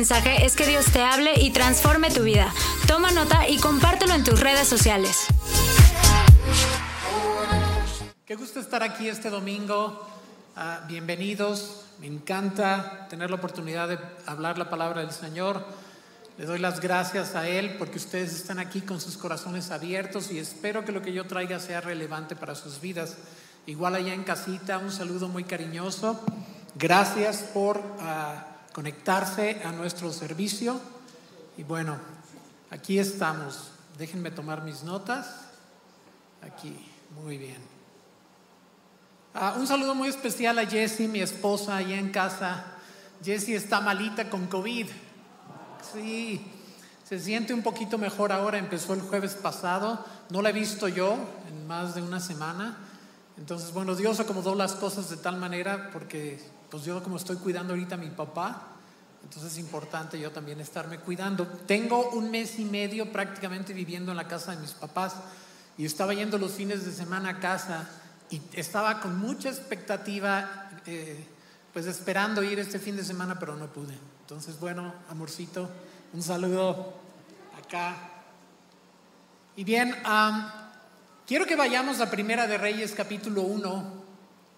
mensaje es que Dios te hable y transforme tu vida. Toma nota y compártelo en tus redes sociales. Qué gusto estar aquí este domingo. Ah, bienvenidos. Me encanta tener la oportunidad de hablar la palabra del Señor. Le doy las gracias a Él porque ustedes están aquí con sus corazones abiertos y espero que lo que yo traiga sea relevante para sus vidas. Igual allá en casita, un saludo muy cariñoso. Gracias por ah, conectarse a nuestro servicio. Y bueno, aquí estamos. Déjenme tomar mis notas. Aquí, muy bien. Ah, un saludo muy especial a Jessie, mi esposa, allá en casa. Jessie está malita con COVID. Sí, se siente un poquito mejor ahora. Empezó el jueves pasado. No la he visto yo en más de una semana. Entonces, bueno, Dios acomodó las cosas de tal manera porque pues yo como estoy cuidando ahorita a mi papá, entonces es importante yo también estarme cuidando. Tengo un mes y medio prácticamente viviendo en la casa de mis papás y estaba yendo los fines de semana a casa y estaba con mucha expectativa, eh, pues esperando ir este fin de semana, pero no pude. Entonces, bueno, amorcito, un saludo acá. Y bien, quiero que vayamos a Primera de Reyes capítulo 1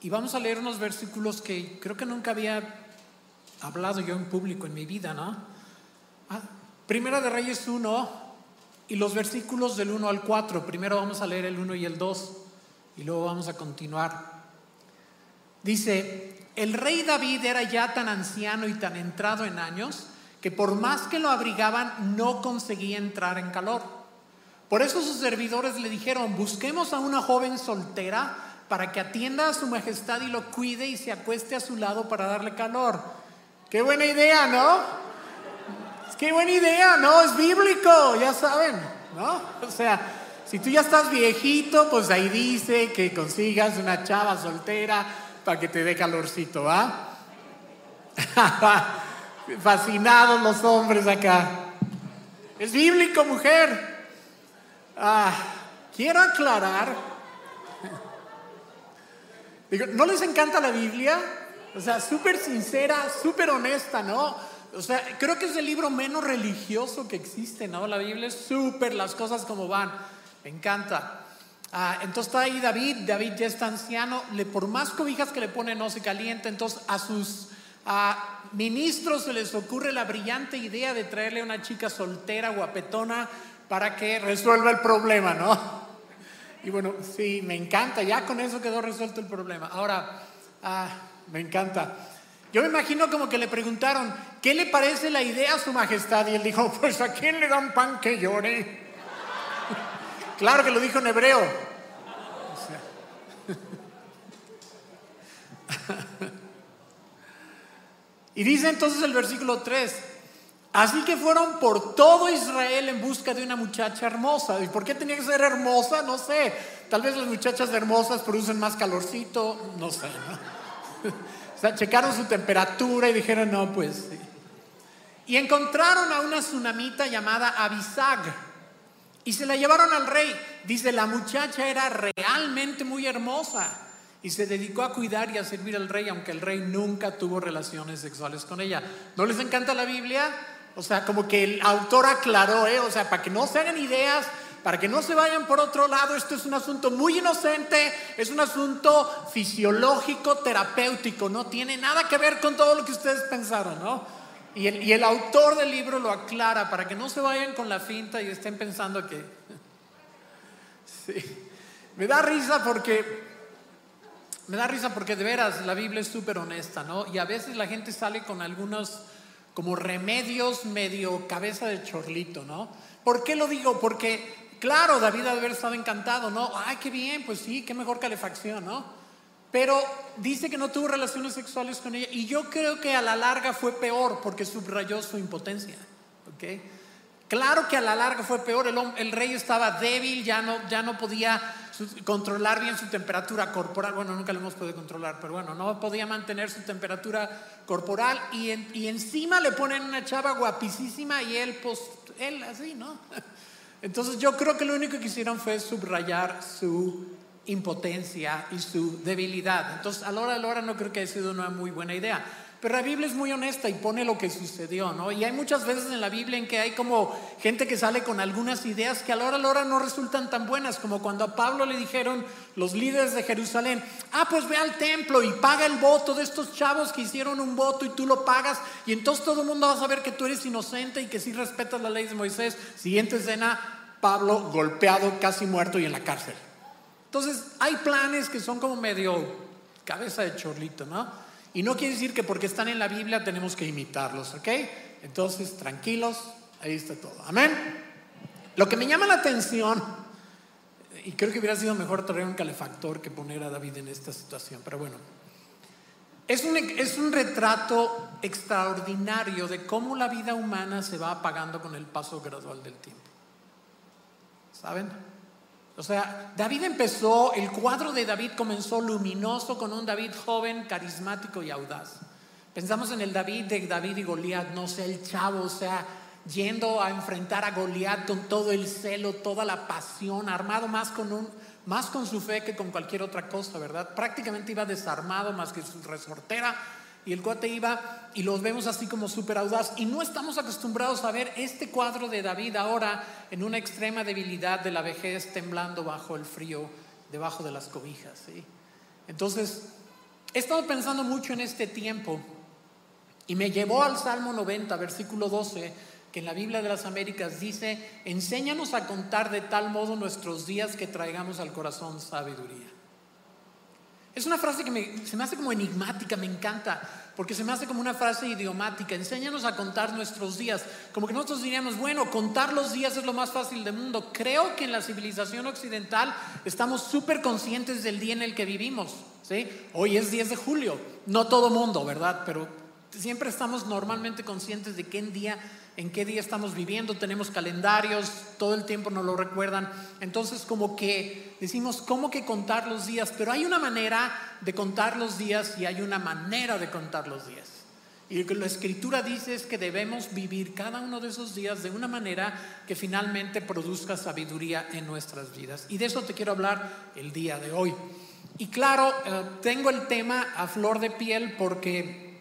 y vamos a leer unos versículos que creo que nunca había hablado yo en público en mi vida, ¿no? Ah, primera de Reyes 1 y los versículos del 1 al 4. Primero vamos a leer el 1 y el 2 y luego vamos a continuar. Dice, el rey David era ya tan anciano y tan entrado en años que por más que lo abrigaban no conseguía entrar en calor. Por eso sus servidores le dijeron, busquemos a una joven soltera para que atienda a su majestad y lo cuide y se acueste a su lado para darle calor. Qué buena idea, ¿no? Qué buena idea, ¿no? Es bíblico, ya saben, ¿no? O sea, si tú ya estás viejito, pues ahí dice que consigas una chava soltera para que te dé calorcito, ¿va? Fascinados los hombres acá. Es bíblico, mujer. Ah, quiero aclarar ¿no les encanta la Biblia? O sea, súper sincera, súper honesta, ¿no? O sea, creo que es el libro menos religioso que existe, ¿no? La Biblia es súper, las cosas como van. Me encanta. Ah, entonces está ahí David, David ya está anciano, le, por más cobijas que le pone no se calienta, entonces a sus ministros se les ocurre la brillante idea de traerle una chica soltera, guapetona, para que resuelva el problema, ¿no? Y bueno, sí, me encanta, ya con eso quedó resuelto el problema. Ahora, ah, me encanta. Yo me imagino como que le preguntaron, ¿qué le parece la idea a su majestad? Y él dijo, pues a quién le dan pan que llore. claro que lo dijo en hebreo. y dice entonces el versículo 3, Así que fueron por todo Israel en busca de una muchacha hermosa. ¿Y por qué tenía que ser hermosa? No sé. Tal vez las muchachas hermosas producen más calorcito, no sé. o sea, checaron su temperatura y dijeron, no, pues sí. Y encontraron a una tsunamita llamada Abisag. Y se la llevaron al rey. Dice, la muchacha era realmente muy hermosa. Y se dedicó a cuidar y a servir al rey, aunque el rey nunca tuvo relaciones sexuales con ella. ¿No les encanta la Biblia? O sea, como que el autor aclaró, ¿eh? O sea, para que no se hagan ideas, para que no se vayan por otro lado, esto es un asunto muy inocente, es un asunto fisiológico, terapéutico, no tiene nada que ver con todo lo que ustedes pensaron, ¿no? Y el, y el autor del libro lo aclara para que no se vayan con la finta y estén pensando que... Sí, me da risa porque... Me da risa porque de veras la Biblia es súper honesta, ¿no? Y a veces la gente sale con algunos como remedios medio cabeza de chorlito, ¿no? ¿Por qué lo digo? Porque, claro, David debe haber estado encantado, ¿no? Ay, qué bien, pues sí, qué mejor calefacción, ¿no? Pero dice que no tuvo relaciones sexuales con ella y yo creo que a la larga fue peor porque subrayó su impotencia, ¿ok? Claro que a la larga fue peor, el, rey estaba débil, ya no, ya no podía controlar bien su temperatura corporal, bueno, nunca lo hemos podido controlar, pero bueno, no podía mantener su temperatura corporal y, y encima le ponen una chava guapísima y él, pues, él así, ¿no? Entonces yo creo que lo único que hicieron fue subrayar su impotencia y su debilidad. Entonces a la hora de la hora no creo que haya sido una muy buena idea. Pero la Biblia es muy honesta y pone lo que sucedió, ¿no? Y hay muchas veces en la Biblia en que hay como gente que sale con algunas ideas que a la hora a la hora no resultan tan buenas, como cuando a Pablo le dijeron los líderes de Jerusalén, ah, pues ve al templo y paga el voto de estos chavos que hicieron un voto y tú lo pagas y entonces todo el mundo va a saber que tú eres inocente y que sí respetas la ley de Moisés. Siguiente escena, Pablo golpeado, casi muerto y en la cárcel. Entonces hay planes que son como medio cabeza de chorlito, ¿no? Y no quiere decir que porque están en la Biblia tenemos que imitarlos, ¿ok? Entonces, tranquilos, ahí está todo. Amén. Lo que me llama la atención, y creo que hubiera sido mejor traer un calefactor que poner a David en esta situación, pero bueno, es un, es un retrato extraordinario de cómo la vida humana se va apagando con el paso gradual del tiempo. ¿Saben? O sea, David empezó, el cuadro de David comenzó luminoso con un David joven, carismático y audaz. Pensamos en el David de David y Goliat, no sé, el chavo, o sea, yendo a enfrentar a Goliat con todo el celo, toda la pasión, armado más con un más con su fe que con cualquier otra cosa, ¿verdad? Prácticamente iba desarmado más que su resortera y el cuate iba y los vemos así como súper audaz. Y no estamos acostumbrados a ver este cuadro de David ahora en una extrema debilidad de la vejez, temblando bajo el frío, debajo de las cobijas. Entonces, he estado pensando mucho en este tiempo y me llevó al Salmo 90, versículo 12, que en la Biblia de las Américas dice, enséñanos a contar de tal modo nuestros días que traigamos al corazón sabiduría. Es una frase que se me hace como enigmática, me encanta, porque se me hace como una frase idiomática. Enséñanos a contar nuestros días. Como que nosotros diríamos, bueno, contar los días es lo más fácil del mundo. Creo que en la civilización occidental estamos súper conscientes del día en el que vivimos. ¿sí? Hoy es 10 de julio, no todo mundo, ¿verdad? Pero siempre estamos normalmente conscientes de qué día en qué día estamos viviendo, tenemos calendarios, todo el tiempo nos lo recuerdan. Entonces como que decimos, ¿cómo que contar los días? Pero hay una manera de contar los días y hay una manera de contar los días. Y lo que la escritura dice es que debemos vivir cada uno de esos días de una manera que finalmente produzca sabiduría en nuestras vidas. Y de eso te quiero hablar el día de hoy. Y claro, eh, tengo el tema a flor de piel porque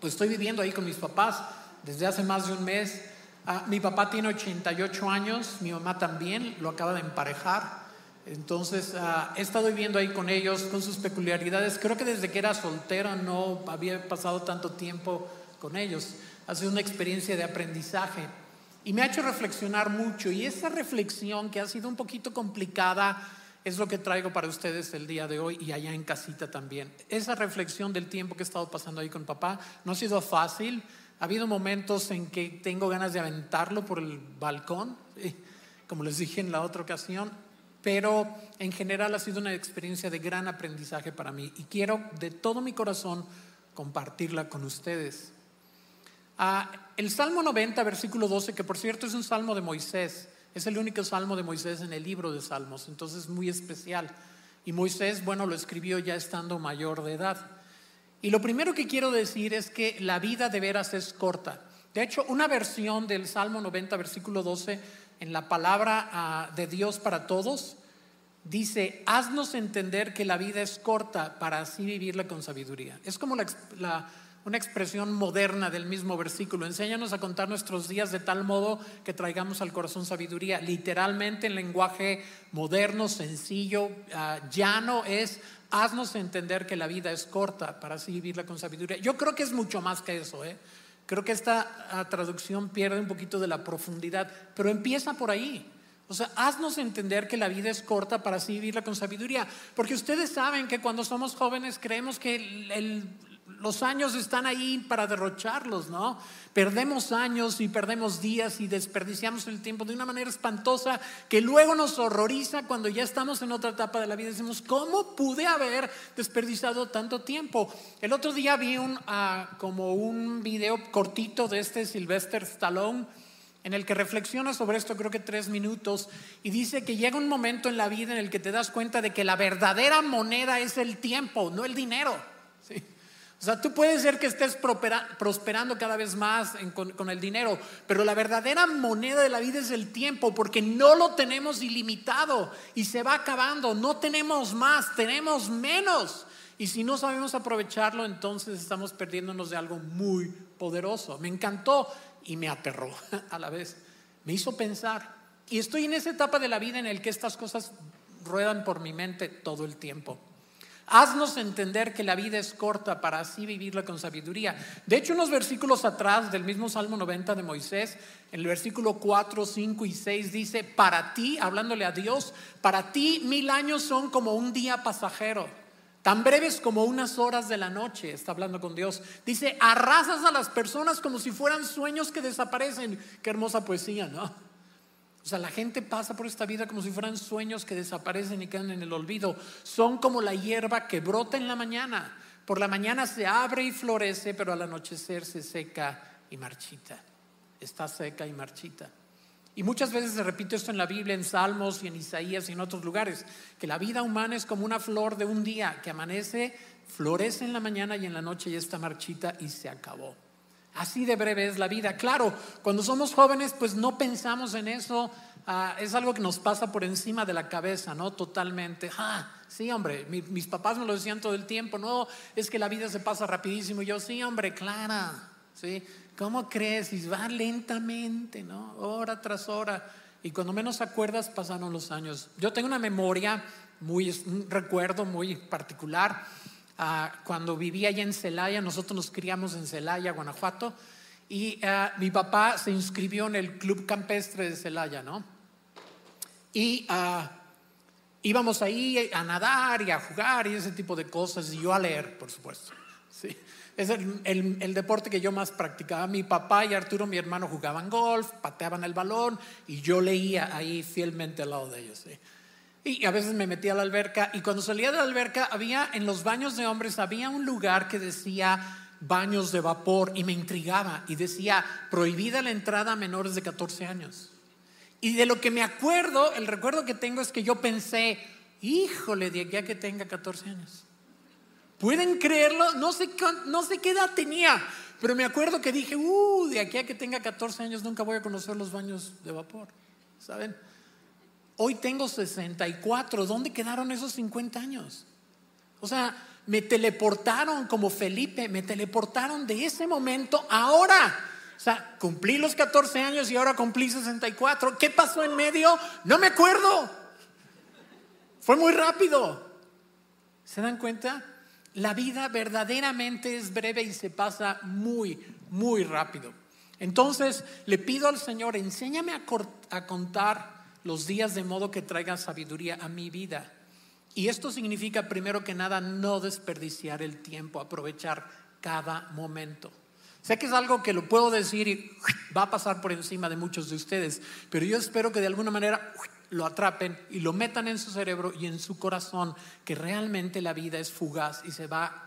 pues estoy viviendo ahí con mis papás desde hace más de un mes. Ah, mi papá tiene 88 años, mi mamá también, lo acaba de emparejar. Entonces ah, he estado viviendo ahí con ellos, con sus peculiaridades. Creo que desde que era soltera no había pasado tanto tiempo con ellos. Ha sido una experiencia de aprendizaje y me ha hecho reflexionar mucho. Y esa reflexión que ha sido un poquito complicada es lo que traigo para ustedes el día de hoy y allá en casita también. Esa reflexión del tiempo que he estado pasando ahí con papá no ha sido fácil. Ha habido momentos en que tengo ganas de aventarlo por el balcón, como les dije en la otra ocasión, pero en general ha sido una experiencia de gran aprendizaje para mí y quiero de todo mi corazón compartirla con ustedes. Ah, el Salmo 90, versículo 12, que por cierto es un salmo de Moisés, es el único salmo de Moisés en el libro de Salmos, entonces es muy especial. Y Moisés, bueno, lo escribió ya estando mayor de edad. Y lo primero que quiero decir es que la vida de veras es corta. De hecho, una versión del Salmo 90, versículo 12, en la palabra ah, de Dios para todos, dice, haznos entender que la vida es corta para así vivirla con sabiduría. Es como una expresión moderna del mismo versículo. Enséñanos a contar nuestros días de tal modo que traigamos al corazón sabiduría. Literalmente en lenguaje moderno, sencillo, ah, llano es haznos entender que la vida es corta para así vivirla con sabiduría. Yo creo que es mucho más que eso. ¿eh? Creo que esta ah, traducción pierde un poquito de la profundidad, pero empieza por ahí. O sea, haznos entender que la vida es corta para así vivirla con sabiduría. Porque ustedes saben que cuando somos jóvenes creemos que el, los años están ahí para derrocharlos, ¿no? Perdemos años y perdemos días y desperdiciamos el tiempo de una manera espantosa que luego nos horroriza cuando ya estamos en otra etapa de la vida. Decimos, ¿cómo pude haber desperdiciado tanto tiempo? El otro día vi un, ah, como un video cortito de este Sylvester Stallone en el que reflexiona sobre esto creo que tres minutos y dice que llega un momento en la vida en el que te das cuenta de que la verdadera moneda es el tiempo, no el dinero. O sea, tú puedes ser que estés prosperando cada vez más con, con, el dinero, pero la verdadera moneda de la vida es el tiempo, porque no lo tenemos ilimitado y se va acabando. No tenemos más, tenemos menos. Y si no sabemos aprovecharlo, entonces estamos perdiéndonos de algo muy poderoso. Me encantó y me aterró a la vez. Me hizo pensar. Y estoy en esa etapa de la vida en el que estas cosas ruedan por mi mente todo el tiempo. Haznos entender que la vida es corta para así vivirla con sabiduría. De hecho, unos versículos atrás del mismo Salmo 90 de Moisés, en el versículo 4, 5 y 6 dice, para ti, hablándole a Dios, para ti mil años son como un día pasajero, tan breves como unas horas de la noche, está hablando con Dios. Dice, arrasas a las personas como si fueran sueños que desaparecen. Qué hermosa poesía, ¿no? O sea, la gente pasa por esta vida como si fueran sueños que desaparecen y quedan en el olvido. Son como la hierba que brota en la mañana. Por la mañana se abre y florece, pero al anochecer se seca y marchita. Está seca y marchita. Y muchas veces se repite esto en la Biblia, en Salmos y en Isaías y en otros lugares, que la vida humana es como una flor de un día que amanece, florece en la mañana y en la noche ya está marchita y se acabó. Así de breve es la vida. Claro, cuando somos jóvenes, pues no pensamos en eso. Ah, es algo que nos pasa por encima de la cabeza, ¿no? Totalmente. Ah, sí, hombre, mis papás me lo decían todo el tiempo. No, es que la vida se pasa rapidísimo. Y yo, sí, hombre, Clara, ¿sí? ¿Cómo crees? Y va lentamente, ¿no? Hora tras hora. Y cuando menos acuerdas, pasaron los años. Yo tengo una memoria, muy, un recuerdo muy particular Ah, cuando vivía allá en Celaya, nosotros nos criamos en Celaya, Guanajuato, y ah, mi papá se inscribió en el Club Campestre de Celaya, ¿no? Y ah, íbamos ahí a nadar y a jugar y ese tipo de cosas, y yo a leer, por supuesto. Sí. Es el, el, deporte que yo más practicaba. Mi papá y Arturo, mi hermano, jugaban golf, pateaban el balón y yo leía ahí fielmente al lado de ellos. ¿sí? Y a veces me metía a la alberca y cuando salía de la alberca había en los baños de hombres había un lugar que decía baños de vapor y me intrigaba y decía prohibida la entrada a menores de 14 años. Y de lo que me acuerdo, el recuerdo que tengo es que yo pensé, híjole, de aquí a que tenga 14 años. ¿Pueden creerlo? No sé, no sé qué edad tenía, pero me acuerdo que dije, uh, de aquí a que tenga 14 años nunca voy a conocer los baños de vapor. ¿Saben? Hoy tengo 64. ¿Dónde quedaron esos 50 años? O sea, me teleportaron como Felipe, me teleportaron de ese momento ahora. O sea, cumplí los 14 años y ahora cumplí 64. ¿Qué pasó en medio? No me acuerdo. Fue muy rápido. ¿Se dan cuenta? La vida verdaderamente es breve y se pasa muy, muy rápido. Entonces le pido al Señor, enséñame a, a contar los días de modo que traigan sabiduría a mi vida. Y esto significa, primero que nada, no desperdiciar el tiempo, aprovechar cada momento. Sé que es algo que lo puedo decir y va a pasar por encima de muchos de ustedes, pero yo espero que de alguna manera lo atrapen y lo metan en su cerebro y en su corazón, que realmente la vida es fugaz y se va.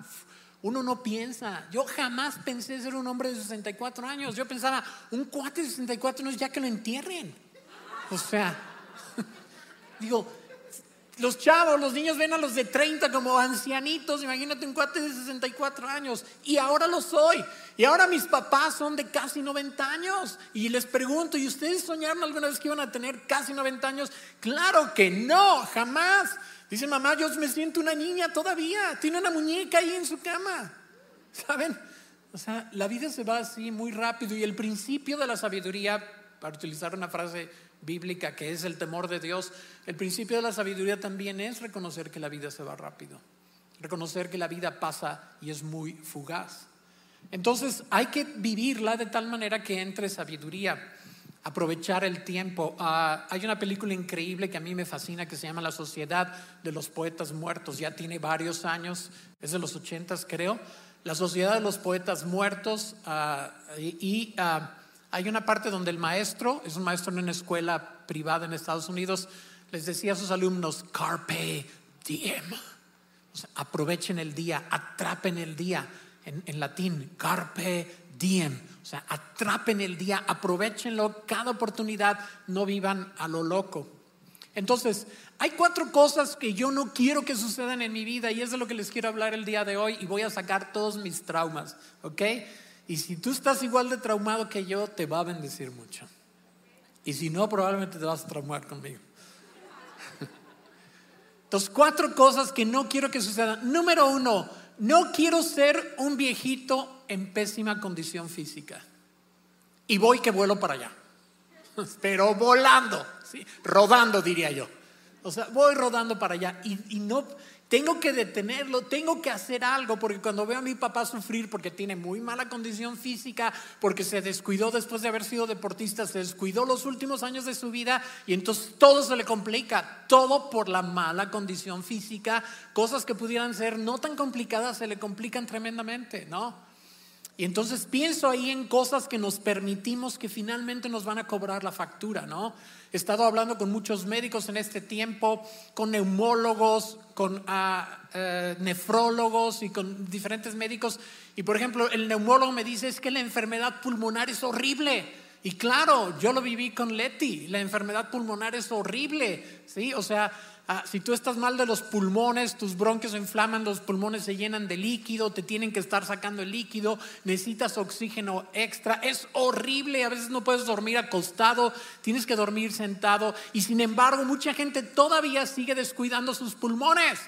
Uno no piensa, yo jamás pensé ser un hombre de 64 años, yo pensaba, un cuate de 64 años ya que lo entierren. O sea, Digo, los chavos, los niños ven a los de 30 como ancianitos, imagínate un cuate de 64 años, y ahora lo soy. Y ahora mis papás son de casi 90 años. Y les pregunto, ¿y ustedes soñaron alguna vez que iban a tener casi 90 años? Claro que no, jamás. Dice mamá, yo me siento una niña todavía, tiene una muñeca ahí en su cama. ¿Saben? O sea, la vida se va así muy rápido y el principio de la sabiduría, para utilizar una frase bíblica que es el temor de Dios, el principio de la sabiduría también es reconocer que la vida se va rápido, reconocer que la vida pasa y es muy fugaz. Entonces hay que vivirla de tal manera que entre sabiduría, aprovechar el tiempo. Ah, hay una película increíble que a mí me fascina que se llama La Sociedad de los Poetas Muertos, ya tiene varios años, es de los ochentas creo. La Sociedad de los Poetas Muertos ah, y, ah, hay una parte donde el maestro, es un maestro en una escuela privada en Estados Unidos, les decía a sus alumnos, carpe diem. aprovechen el día, atrapen el día. En, latín, carpe diem. O sea, atrapen el día, aprovechenlo cada oportunidad, no vivan a lo loco. Entonces, hay cuatro cosas que yo no quiero que sucedan en mi vida y es de lo que les quiero hablar el día de hoy y voy a sacar todos mis traumas, ¿ok? Y si tú estás igual de traumado que yo, te va a bendecir mucho. Y si no, probablemente te vas a traumar conmigo. Entonces, cuatro cosas que no quiero que sucedan. Número uno, no quiero ser un viejito en pésima condición física. Y voy que vuelo para allá. Pero volando, ¿sí? rodando diría yo. O sea, voy rodando para allá y, y no, tengo que detenerlo, tengo que hacer algo, porque cuando veo a mi papá sufrir porque tiene muy mala condición física, porque se descuidó después de haber sido deportista, se descuidó los últimos años de su vida y entonces todo se le complica, todo por la mala condición física, cosas que pudieran ser no tan complicadas se le complican tremendamente, ¿no? Y entonces pienso ahí en cosas que nos permitimos que finalmente nos van a cobrar la factura, ¿no? He estado hablando con muchos médicos en este tiempo, con neumólogos, con eh, nefrólogos y con diferentes médicos. Y por ejemplo, el neumólogo me dice es que la enfermedad pulmonar es horrible. Y claro, yo lo viví con Leti, la enfermedad pulmonar es horrible, ¿sí? O sea, Ah, si tú estás mal de los pulmones, tus bronquios se inflaman, los pulmones se llenan de líquido, te tienen que estar sacando el líquido, necesitas oxígeno extra, es horrible, a veces no puedes dormir acostado, tienes que dormir sentado y sin embargo mucha gente todavía sigue descuidando sus pulmones.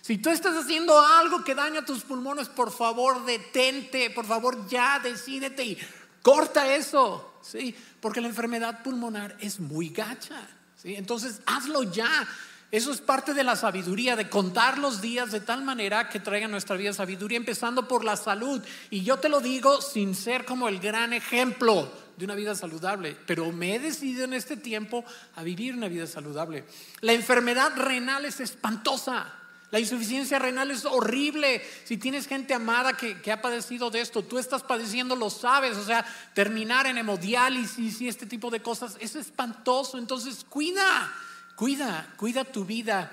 Si tú estás haciendo algo que daña tus pulmones, por favor detente, por favor ya decídete y corta eso, ¿sí? Porque la enfermedad pulmonar es muy gacha. Entonces, hazlo ya. Eso es parte de la sabiduría, de contar los días de tal manera que traigan nuestra vida sabiduría, empezando por la salud. Y yo te lo digo sin ser como el gran ejemplo de una vida saludable, pero me he decidido en este tiempo a vivir una vida saludable. La enfermedad renal es espantosa. La insuficiencia renal es horrible. Si tienes gente amada que, ha padecido de esto, tú estás padeciendo, lo sabes. O sea, terminar en hemodiálisis y este tipo de cosas es espantoso. Entonces, cuida, cuida, cuida tu vida.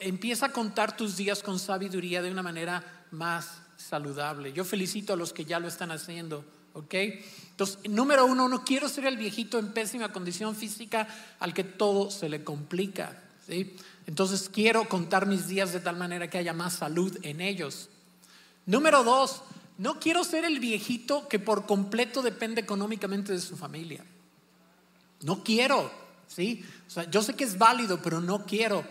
empieza a contar tus días con sabiduría de una manera más saludable. Yo felicito a los que ya lo están haciendo. ¿ok? Entonces, número uno, no quiero ser el viejito en pésima condición física al que todo se le complica. ¿sí? Entonces quiero contar mis días de tal manera que haya más salud en ellos. Número dos, no quiero ser el viejito que por completo depende económicamente de su familia. No quiero, ¿sí? O sea, yo sé que es válido, pero no quiero.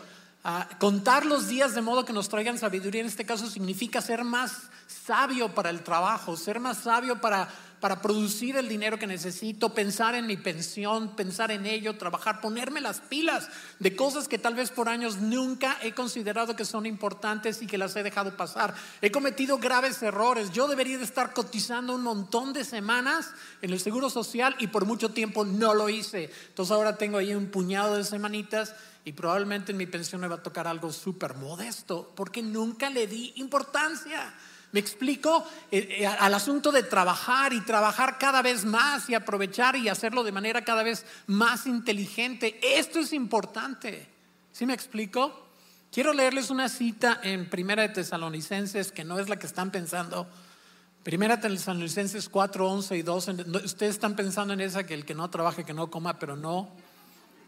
Contar los días de modo que nos traigan sabiduría en este caso significa ser más sabio para el trabajo, ser más sabio para para producir el dinero que necesito, pensar en mi pensión, pensar en ello, trabajar, ponerme las pilas de cosas que tal vez por años nunca he considerado que son importantes y que las he dejado pasar. He cometido graves errores. Yo debería de estar cotizando un montón de semanas en el Seguro Social y por mucho tiempo no lo hice. Entonces ahora tengo ahí un puñado de semanitas y probablemente en mi pensión me va a tocar algo súper modesto porque nunca le di importancia. ¿Me explico? Eh, eh, al asunto de trabajar y trabajar cada vez más y aprovechar y hacerlo de manera cada vez más inteligente. Esto es importante. ¿Sí me explico? Quiero leerles una cita en Primera de Tesalonicenses que no es la que están pensando. Primera de Tesalonicenses 4, 11 y 12. Ustedes están pensando en esa que el que no trabaje, que no coma, pero no.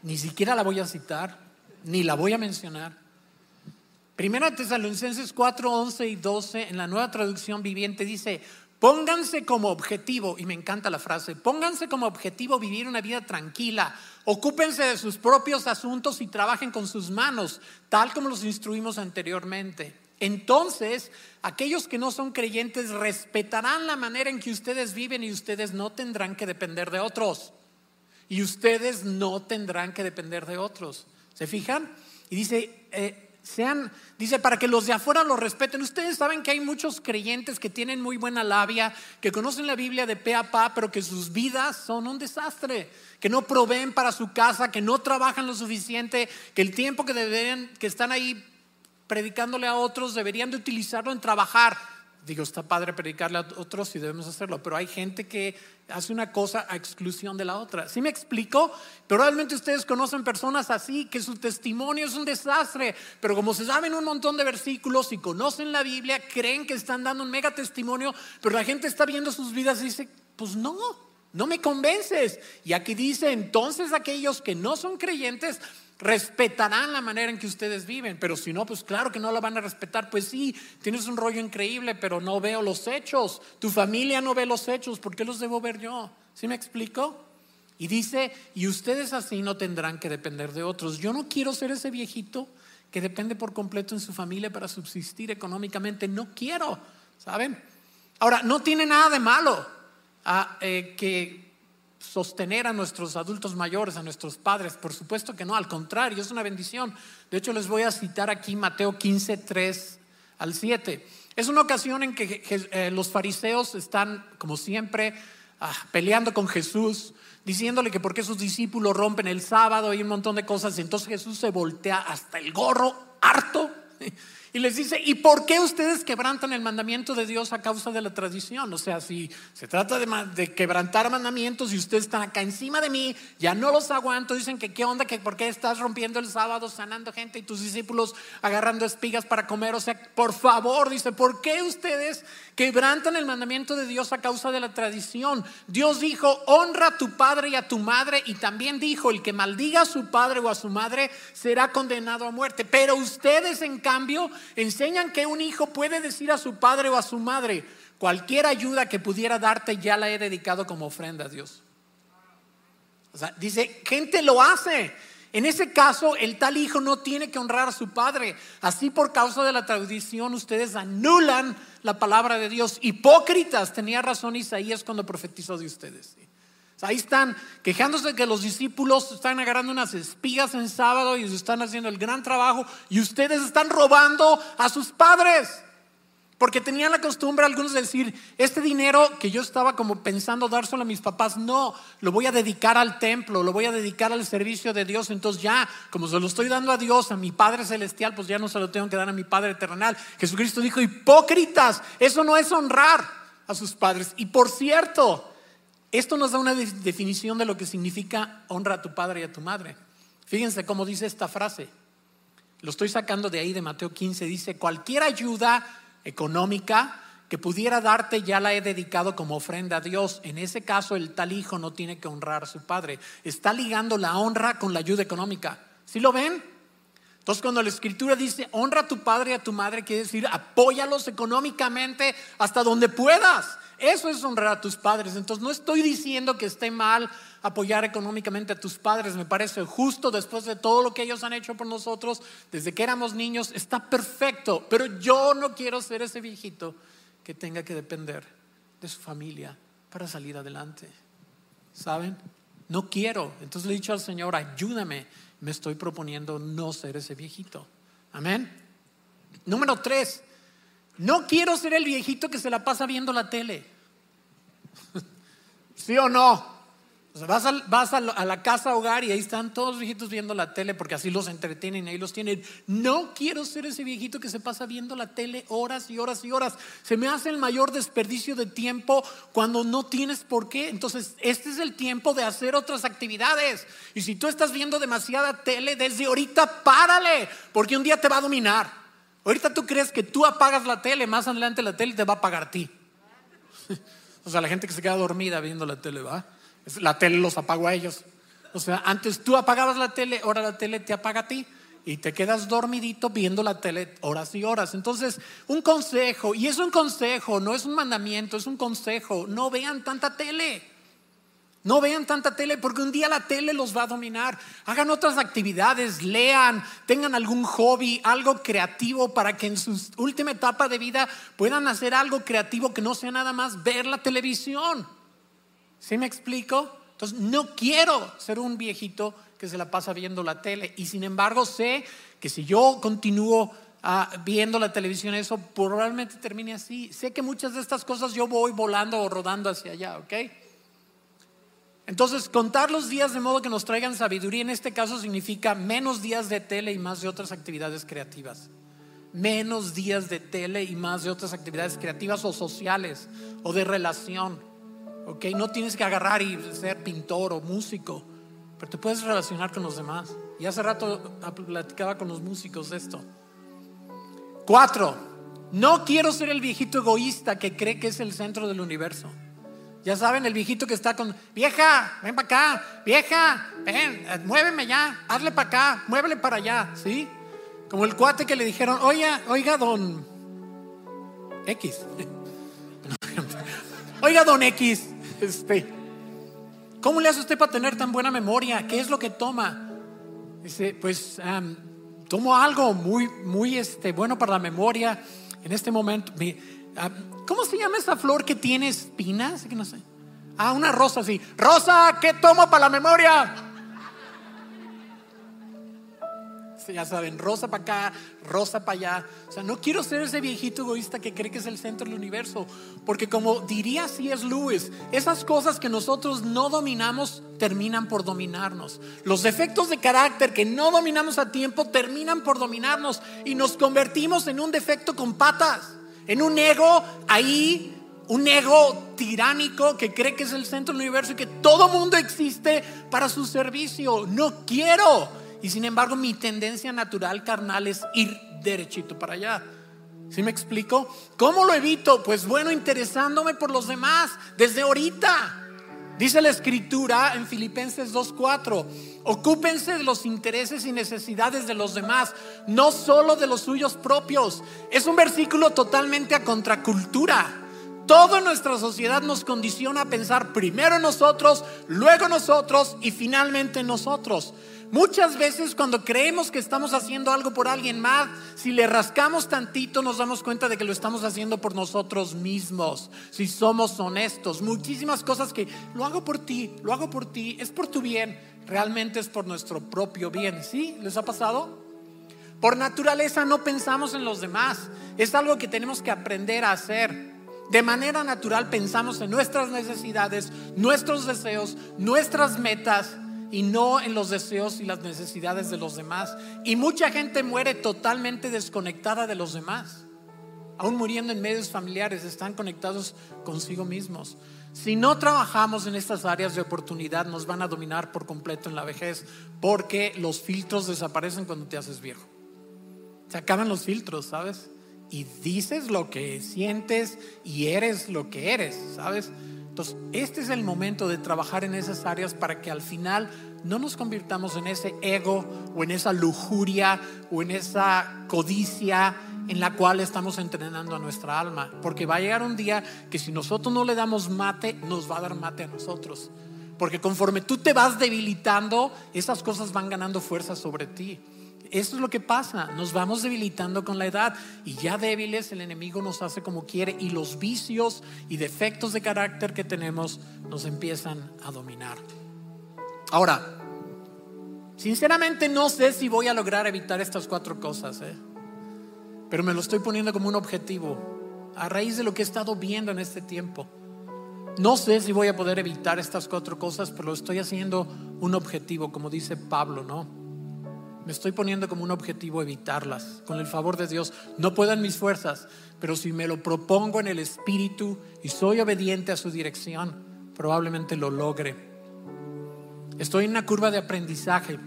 Ni siquiera la voy a citar, ni la voy a mencionar. Primera Tesalonicenses 4, 11 y 12 en la nueva traducción viviente dice, pónganse como objetivo, y me encanta la frase, pónganse como objetivo vivir una vida tranquila, ocúpense de sus propios asuntos y trabajen con sus manos, tal como los instruimos anteriormente. Entonces, aquellos que no son creyentes respetarán la manera en que ustedes viven y ustedes no tendrán que depender de otros. Y ustedes no tendrán que depender de otros. ¿Se fijan? Y dice, eh, sean, dice, para que los de afuera lo respeten. Ustedes saben que hay muchos creyentes que tienen muy buena labia, que conocen la Biblia de pe a pa, pero que sus vidas son un desastre, que no proveen para su casa, que no trabajan lo suficiente, que el tiempo que deberían, que están ahí predicándole a otros, deberían de utilizarlo en trabajar Digo, está padre predicarle a otros y debemos hacerlo, pero hay gente que hace una cosa a exclusión de la otra. ¿Sí me explico? Probablemente ustedes conocen personas así, que su testimonio es un desastre, pero como se saben un montón de versículos y conocen la Biblia, creen que están dando un mega testimonio, pero la gente está viendo sus vidas y dice, pues no, no me convences. Y aquí dice, entonces aquellos que no son creyentes respetarán la manera en que ustedes viven, pero si no, pues claro que no la van a respetar. Pues sí, tienes un rollo increíble, pero no veo los hechos. Tu familia no ve los hechos, ¿por qué los debo ver yo? ¿Sí me explico? Y dice, y ustedes así no tendrán que depender de otros. Yo no quiero ser ese viejito que depende por completo en su familia para subsistir económicamente. No quiero, ¿saben? Ahora, no tiene nada de malo ah, eh, que sostener a nuestros adultos mayores, a nuestros padres. Por supuesto que no, al contrario, es una bendición. De hecho, les voy a citar aquí Mateo 15, 3 al 7. Es una ocasión en que eh, los fariseos están, como siempre, ah, peleando con Jesús diciéndole que por qué sus discípulos rompen el sábado y un montón de cosas. Entonces Jesús se voltea hasta el gorro, harto, y les dice, ¿y por qué ustedes quebrantan el mandamiento de Dios a causa de la tradición? O sea, si se trata de, quebrantar mandamientos y ustedes están acá encima de mí, ya no los aguanto, dicen que qué onda, que por qué estás rompiendo el sábado, sanando gente y tus discípulos agarrando espigas para comer. O sea, por favor, dice, ¿por qué ustedes quebrantan el mandamiento de Dios a causa de la tradición? Dios dijo, honra a tu padre y a tu madre y también dijo, el que maldiga a su padre o a su madre será condenado a muerte. Pero ustedes, en cambio, enseñan que un hijo puede decir a su padre o a su madre, cualquier ayuda que pudiera darte ya la he dedicado como ofrenda a Dios. O sea, dice, gente lo hace. En ese caso, el tal hijo no tiene que honrar a su padre. Así por causa de la tradición, ustedes anulan la palabra de Dios. Hipócritas, tenía razón Isaías cuando profetizó de ustedes. Ahí están quejándose que los discípulos están agarrando unas espigas en sábado y están haciendo el gran trabajo y ustedes están robando a sus padres. Porque tenían la costumbre algunos de decir, este dinero que yo estaba como pensando dárselo a mis papás, no, lo voy a dedicar al templo, lo voy a dedicar al servicio de Dios. Entonces ya, como se lo estoy dando a Dios, a mi Padre Celestial, pues ya no se lo tengo que dar a mi Padre Terrenal. Jesucristo dijo, hipócritas, eso no es honrar a sus padres. Y por cierto, esto nos da una definición de lo que significa honra a tu padre y a tu madre. Fíjense cómo dice esta frase. Lo estoy sacando de ahí de Mateo 15. Dice, cualquier ayuda económica que pudiera darte ya la he dedicado como ofrenda a Dios. En ese caso el tal hijo no tiene que honrar a su padre. Está ligando la honra con la ayuda económica. ¿Sí lo ven? Entonces cuando la escritura dice honra a tu padre y a tu madre, quiere decir apóyalos económicamente hasta donde puedas. Eso es honrar a tus padres. Entonces no estoy diciendo que esté mal apoyar económicamente a tus padres. Me parece justo después de todo lo que ellos han hecho por nosotros desde que éramos niños. Está perfecto. Pero yo no quiero ser ese viejito que tenga que depender de su familia para salir adelante. ¿Saben? No quiero. Entonces le he dicho al Señor, ayúdame. Me estoy proponiendo no ser ese viejito. Amén. Número tres. No quiero ser el viejito que se la pasa viendo la tele. ¿Sí o no? Vas, a, la casa hogar y ahí están todos los viejitos viendo la tele porque así los entretienen, ahí los tienen. No quiero ser ese viejito que se pasa viendo la tele horas y horas y horas. Se me hace el mayor desperdicio de tiempo cuando no tienes por qué. Entonces, este es el tiempo de hacer otras actividades. Y si tú estás viendo demasiada tele, desde ahorita párale, porque un día te va a dominar. Ahorita tú crees que tú apagas la tele, más adelante la tele te va a apagar a ti. O sea, la gente que se queda dormida viendo la tele, ¿va? La tele los apagó a ellos. O sea, antes tú apagabas la tele, ahora la tele te apaga a ti y te quedas dormidito viendo la tele horas y horas. Entonces, un consejo, y es un consejo, no es un mandamiento, es un consejo, no vean tanta tele. No vean tanta tele porque un día la tele los va a dominar. Hagan otras actividades, lean, tengan algún hobby, algo creativo para que en su última etapa de vida puedan hacer algo creativo que no sea nada más ver la televisión. ¿Sí me explico? Entonces, no quiero ser un viejito que se la pasa viendo la tele. Y sin embargo, sé que si yo continúo ah, viendo la televisión, eso probablemente termine así. Sé que muchas de estas cosas yo voy volando o rodando hacia allá, ¿ok? Entonces, contar los días de modo que nos traigan sabiduría en este caso significa menos días de tele y más de otras actividades creativas. Menos días de tele y más de otras actividades creativas o sociales o de relación. ¿Ok? No tienes que agarrar y ser pintor o músico, pero te puedes relacionar con los demás. Y hace rato platicaba con los músicos esto. Cuatro, no quiero ser el viejito egoísta que cree que es el centro del universo. Ya saben, el viejito que está con, vieja, ven para acá, vieja, ven, eh, muéveme ya, hazle para acá, muévele para allá, ¿sí? Como el cuate que le dijeron, oiga, oiga, don X. oiga, don X, este, ¿cómo le hace usted para tener tan buena memoria? ¿Qué es lo que toma? Dice, pues tomo algo muy, muy este, bueno para la memoria. En este momento, ¿cómo se llama esa flor que tiene espinas? Que no sé. Ah, una rosa, sí. Rosa, ¿qué tomo para la memoria? Ya saben, rosa para acá, rosa para allá. O sea, no quiero ser ese viejito egoísta que cree que es el centro del universo, porque como diría es Lewis, esas cosas que nosotros no dominamos terminan por dominarnos. Los defectos de carácter que no dominamos a tiempo terminan por dominarnos y nos convertimos en un defecto con patas, en un ego ahí un ego tiránico que cree que es el centro del universo y que todo mundo existe para su servicio. No quiero y sin embargo mi tendencia natural carnal es ir derechito para allá. ¿Sí me explico? ¿Cómo lo evito? Pues bueno, interesándome por los demás desde ahorita. Dice la escritura en Filipenses 2.4, ocúpense de los intereses y necesidades de los demás, no solo de los suyos propios. Es un versículo totalmente a contracultura. Toda nuestra sociedad nos condiciona a pensar primero en nosotros, luego nosotros y finalmente nosotros. Muchas veces cuando creemos que estamos haciendo algo por alguien más, si le rascamos tantito nos damos cuenta de que lo estamos haciendo por nosotros mismos, si somos honestos. Muchísimas cosas que lo hago por ti, lo hago por ti, es por tu bien, realmente es por nuestro propio bien. ¿Sí? ¿Les ha pasado? Por naturaleza no pensamos en los demás, es algo que tenemos que aprender a hacer. De manera natural pensamos en nuestras necesidades, nuestros deseos, nuestras metas y no en los deseos y las necesidades de los demás. Y mucha gente muere totalmente desconectada de los demás. Aún muriendo en medios familiares, están conectados consigo mismos. Si no trabajamos en estas áreas de oportunidad, nos van a dominar por completo en la vejez, porque los filtros desaparecen cuando te haces viejo. Se acaban los filtros, ¿sabes? Y dices lo que sientes y eres lo que eres, ¿sabes? Entonces, este es el momento de trabajar en esas áreas para que al final no nos convirtamos en ese ego o en esa lujuria o en esa codicia en la cual estamos entrenando a nuestra alma. Porque va a llegar un día que si nosotros no le damos mate, nos va a dar mate a nosotros. Porque conforme tú te vas debilitando, esas cosas van ganando fuerza sobre ti. Eso es lo que pasa, nos vamos debilitando con la edad y ya débiles el enemigo nos hace como quiere y los vicios y defectos de carácter que tenemos nos empiezan a dominar. Ahora, sinceramente no sé si voy a lograr evitar estas cuatro cosas, ¿eh? pero me lo estoy poniendo como un objetivo a raíz de lo que he estado viendo en este tiempo. No sé si voy a poder evitar estas cuatro cosas, pero lo estoy haciendo un objetivo, como dice Pablo, ¿no? Me estoy poniendo como un objetivo evitarlas. Con el favor de Dios, no puedo en mis fuerzas, pero si me lo propongo en el Espíritu y soy obediente a su dirección, probablemente lo logre. Estoy en una curva de aprendizaje.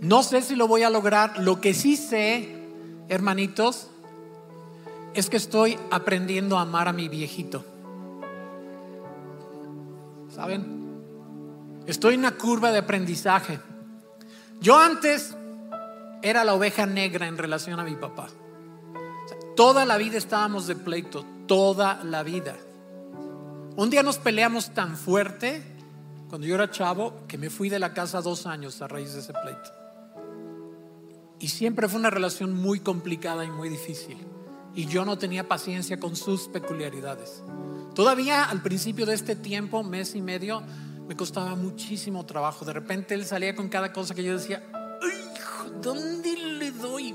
No sé si lo voy a lograr. Lo que sí sé, hermanitos, es que estoy aprendiendo a amar a mi viejito. ¿Saben? Estoy en una curva de aprendizaje. Yo antes era la oveja negra en relación a mi papá. toda la vida estábamos de pleito, toda la vida. Un día nos peleamos tan fuerte, cuando yo era chavo, que me fui de la casa dos años a raíz de ese pleito. Y siempre fue una relación muy complicada y muy difícil. Y yo no tenía paciencia con sus peculiaridades. Todavía al principio de este tiempo, mes y medio, me costaba muchísimo trabajo. De repente él salía con cada cosa que yo decía, ¿dónde le doy?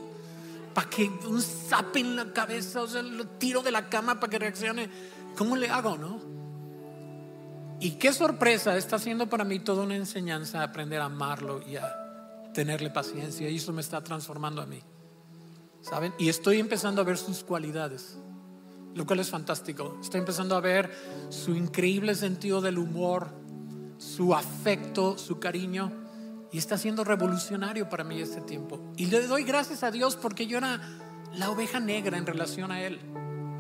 Para que un zap en la cabeza, o sea, lo tiro de la cama para que reaccione. ¿Cómo le hago, no? Y qué sorpresa, está siendo para mí toda una enseñanza aprender a amarlo y a tenerle paciencia. Y eso me está transformando a mí. ¿Saben? Y estoy empezando a ver sus cualidades, lo cual es fantástico. Estoy empezando a ver su increíble sentido del humor, su afecto, su cariño. Y está siendo revolucionario para mí este tiempo. Y le doy gracias a Dios porque yo era la oveja negra en relación a Él.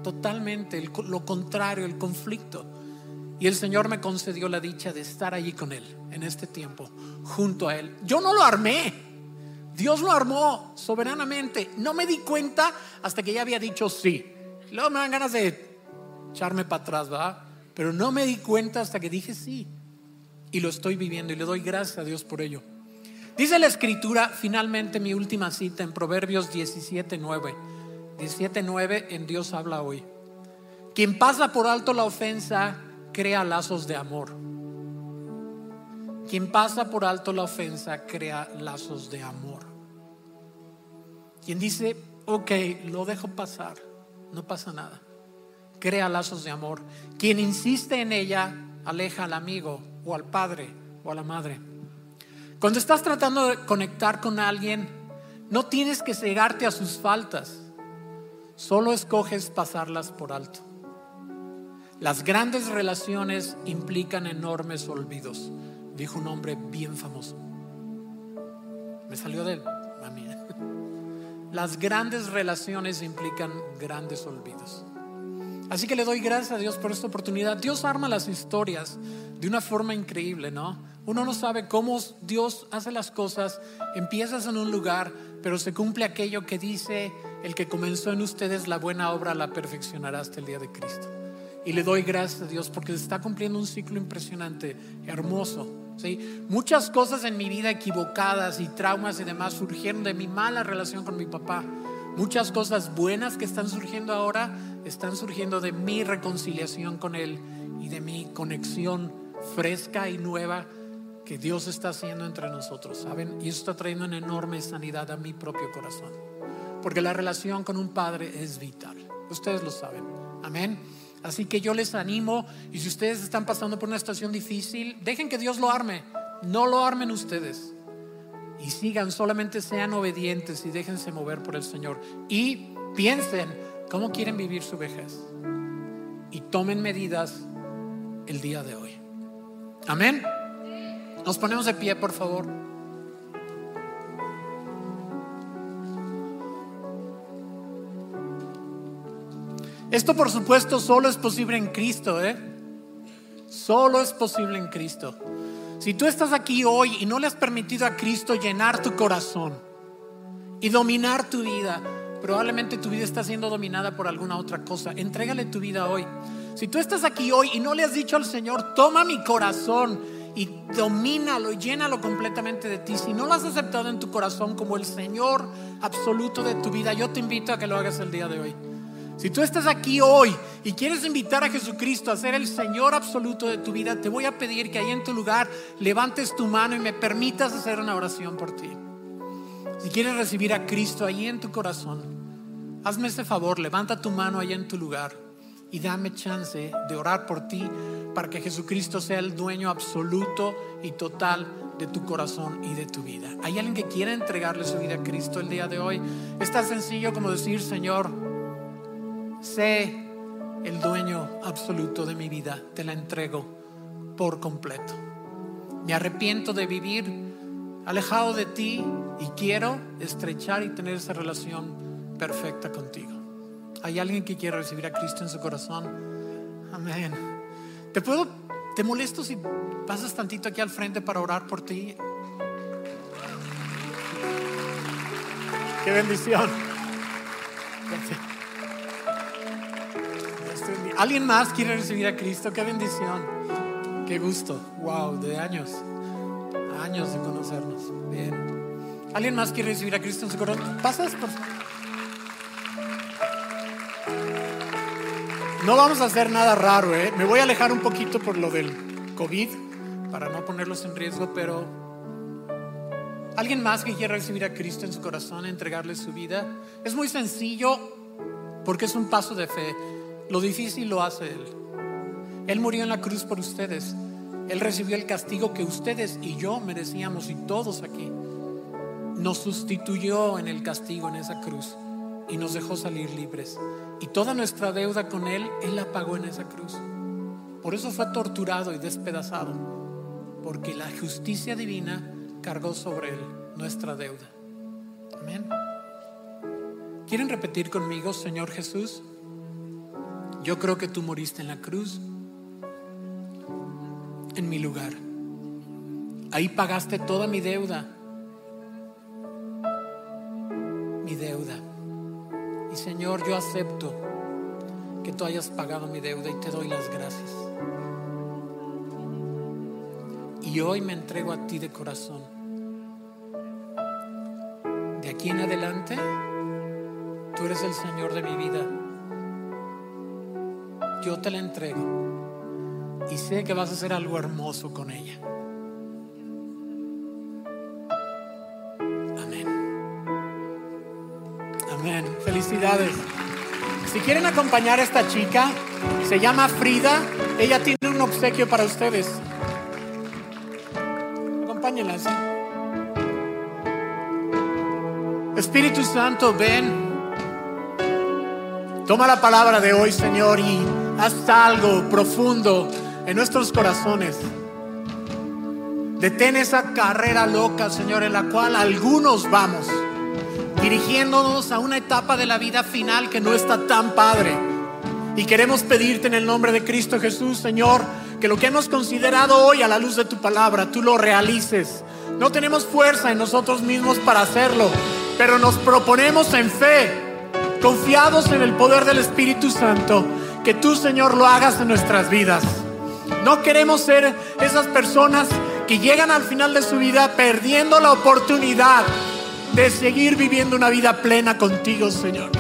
totalmente lo contrario, el conflicto. Y el Señor me concedió la dicha de estar allí con Él en este tiempo, junto a Él. Yo no lo armé. Dios lo armó soberanamente. No me di cuenta hasta que ya había dicho sí. Luego me dan ganas de echarme para atrás, ¿verdad? Pero no me di cuenta hasta que dije sí. Y lo estoy viviendo y le doy gracias a Dios por ello. Dice la escritura, finalmente mi última cita en Proverbios 17.9. 17.9 en Dios habla hoy. Quien pasa por alto la ofensa crea lazos de amor. Quien pasa por alto la ofensa crea lazos de amor. Quien dice, ok, lo dejo pasar, no pasa nada. Crea lazos de amor. Quien insiste en ella aleja al amigo o al padre o a la madre. Cuando estás tratando de conectar con alguien, no tienes que cegarte a sus faltas, solo escoges pasarlas por alto. Las grandes relaciones implican enormes olvidos, dijo un hombre bien famoso. Me salió de a mí. Las grandes relaciones implican grandes olvidos. Así que le doy gracias a Dios por esta oportunidad. Dios arma las historias de una forma increíble, ¿no? Uno no sabe cómo Dios hace las cosas. Empiezas en un lugar, pero se cumple aquello que dice, el que comenzó en ustedes la buena obra la perfeccionará hasta el día de Cristo. Y le doy gracias a Dios porque se está cumpliendo un ciclo impresionante, hermoso. ¿sí? Muchas cosas en mi vida equivocadas y traumas y demás surgieron de mi mala relación con mi papá. Muchas cosas buenas que están surgiendo ahora están surgiendo de mi reconciliación con Él y de mi conexión fresca y nueva que Dios está haciendo entre nosotros, ¿saben? Y eso está trayendo una enorme sanidad a mi propio corazón. Porque la relación con un padre es vital. Ustedes lo saben. Amén. Así que yo les animo y si ustedes están pasando por una situación difícil, dejen que Dios lo arme. No lo armen ustedes y sigan, solamente sean obedientes y déjense mover por el Señor. Y piensen cómo quieren vivir su vejez. Y tomen medidas el día de hoy. Amén. Nos ponemos de pie, por favor. Esto por supuesto solo es posible en Cristo, ¿eh? Solo es posible en Cristo. Si tú estás aquí hoy y no le has permitido a Cristo llenar tu corazón y dominar tu vida, probablemente tu vida está siendo dominada por alguna otra cosa. Entrégale tu vida hoy. Si tú estás aquí hoy y no le has dicho al Señor, toma mi corazón y domínalo y llénalo completamente de ti. Si no lo has aceptado en tu corazón como el Señor absoluto de tu vida, yo te invito a que lo hagas el día de hoy. Si tú estás aquí hoy y quieres invitar a Jesucristo a ser el Señor absoluto de tu vida, te voy a pedir que ahí en tu lugar levantes tu mano y me permitas hacer una oración por ti. Si quieres recibir a Cristo ahí en tu corazón, hazme ese favor, levanta tu mano ahí en tu lugar y dame chance de orar por ti para que Jesucristo sea el dueño absoluto y total de tu corazón y de tu vida. ¿Hay alguien que quiera entregarle su vida a Cristo el día de hoy? Es tan sencillo como decir, Señor, sé el dueño absoluto de mi vida, te la entrego por completo. Me arrepiento de vivir alejado de ti y quiero estrechar y tener esa relación perfecta contigo. ¿Hay alguien que quiera recibir a Cristo en su corazón? Amén. ¿Te puedo, te molesto si pasas tantito aquí al frente para orar por ti? Qué bendición. Gracias. ¿Alguien más quiere recibir a Cristo? Qué bendición. Qué gusto. Wow, de años. Años de conocernos. Bien. ¿Alguien más quiere recibir a Cristo en su corazón? ¿Pasas? Por... No vamos a hacer nada raro, ¿eh? Me voy a alejar un poquito por lo del COVID para no ponerlos en riesgo, pero ¿alguien más que quiera recibir a Cristo en su corazón, entregarle su vida? Es muy sencillo porque es un paso de fe. Lo difícil lo hace Él. Él murió en la cruz por ustedes. Él recibió el castigo que ustedes y yo merecíamos y todos aquí. Nos sustituyó en el castigo en esa cruz y nos dejó salir libres. Y toda nuestra deuda con Él, Él la pagó en esa cruz. Por eso fue torturado y despedazado, porque la justicia divina cargó sobre Él nuestra deuda. Amén. ¿Quieren repetir conmigo, Señor Jesús? Yo creo que tú moriste en la cruz, en mi lugar. Ahí pagaste toda mi deuda, mi deuda. Y Señor, yo acepto que tú hayas pagado mi deuda y te doy las gracias. Y hoy me entrego a ti de corazón. De aquí en adelante, tú eres el Señor de mi vida. Yo te la entrego y sé que vas a hacer algo hermoso con ella. Amén. Amén. Felicidades. Si quieren acompañar a esta chica, se llama Frida. Ella tiene un obsequio para ustedes. Acompáñenla. Espíritu Santo, ven. Toma la palabra de hoy, Señor, y haz algo profundo en nuestros corazones. Detén esa carrera loca, Señor, en la cual algunos vamos, dirigiéndonos a una etapa de la vida final que no está tan padre. Y queremos pedirte en el nombre de Cristo Jesús, Señor, que lo que hemos considerado hoy a la luz de tu palabra, tú lo realices. No tenemos fuerza en nosotros mismos para hacerlo, pero nos proponemos en fe, confiados en el poder del Espíritu Santo, que tú, Señor, lo hagas en nuestras vidas. No queremos ser esas personas que llegan al final de su vida perdiendo la oportunidad de seguir viviendo una vida plena contigo, Señor.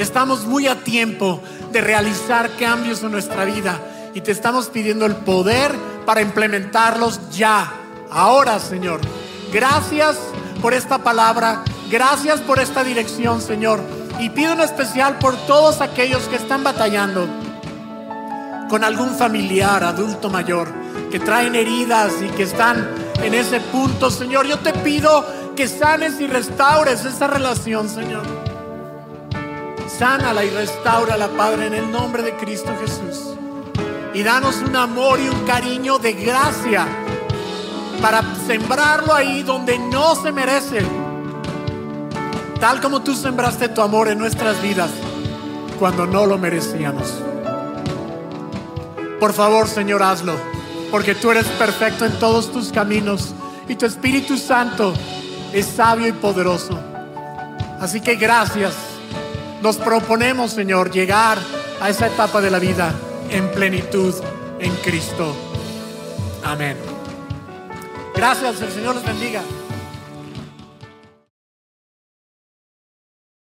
Estamos muy a tiempo de realizar cambios en nuestra vida y te estamos pidiendo el poder para implementarlos ya, ahora, Señor. Gracias por esta palabra, gracias por esta dirección, Señor. Y pido en especial por todos aquellos que están batallando con algún familiar, adulto mayor, que traen heridas y que están en ese punto, Señor. Yo te pido que sanes y restaures esa relación, Señor. Sánala y restaurala, Padre, en el nombre de Cristo Jesús. Y danos un amor y un cariño de gracia para sembrarlo ahí donde no se merece. Tal como tú sembraste tu amor en nuestras vidas cuando no lo merecíamos. Por favor, Señor, hazlo, porque tú eres perfecto en todos tus caminos y tu Espíritu Santo es sabio y poderoso. Así que gracias. Nos proponemos, Señor, llegar a esa etapa de la vida en plenitud en Cristo. Amén. Gracias, el Señor les bendiga.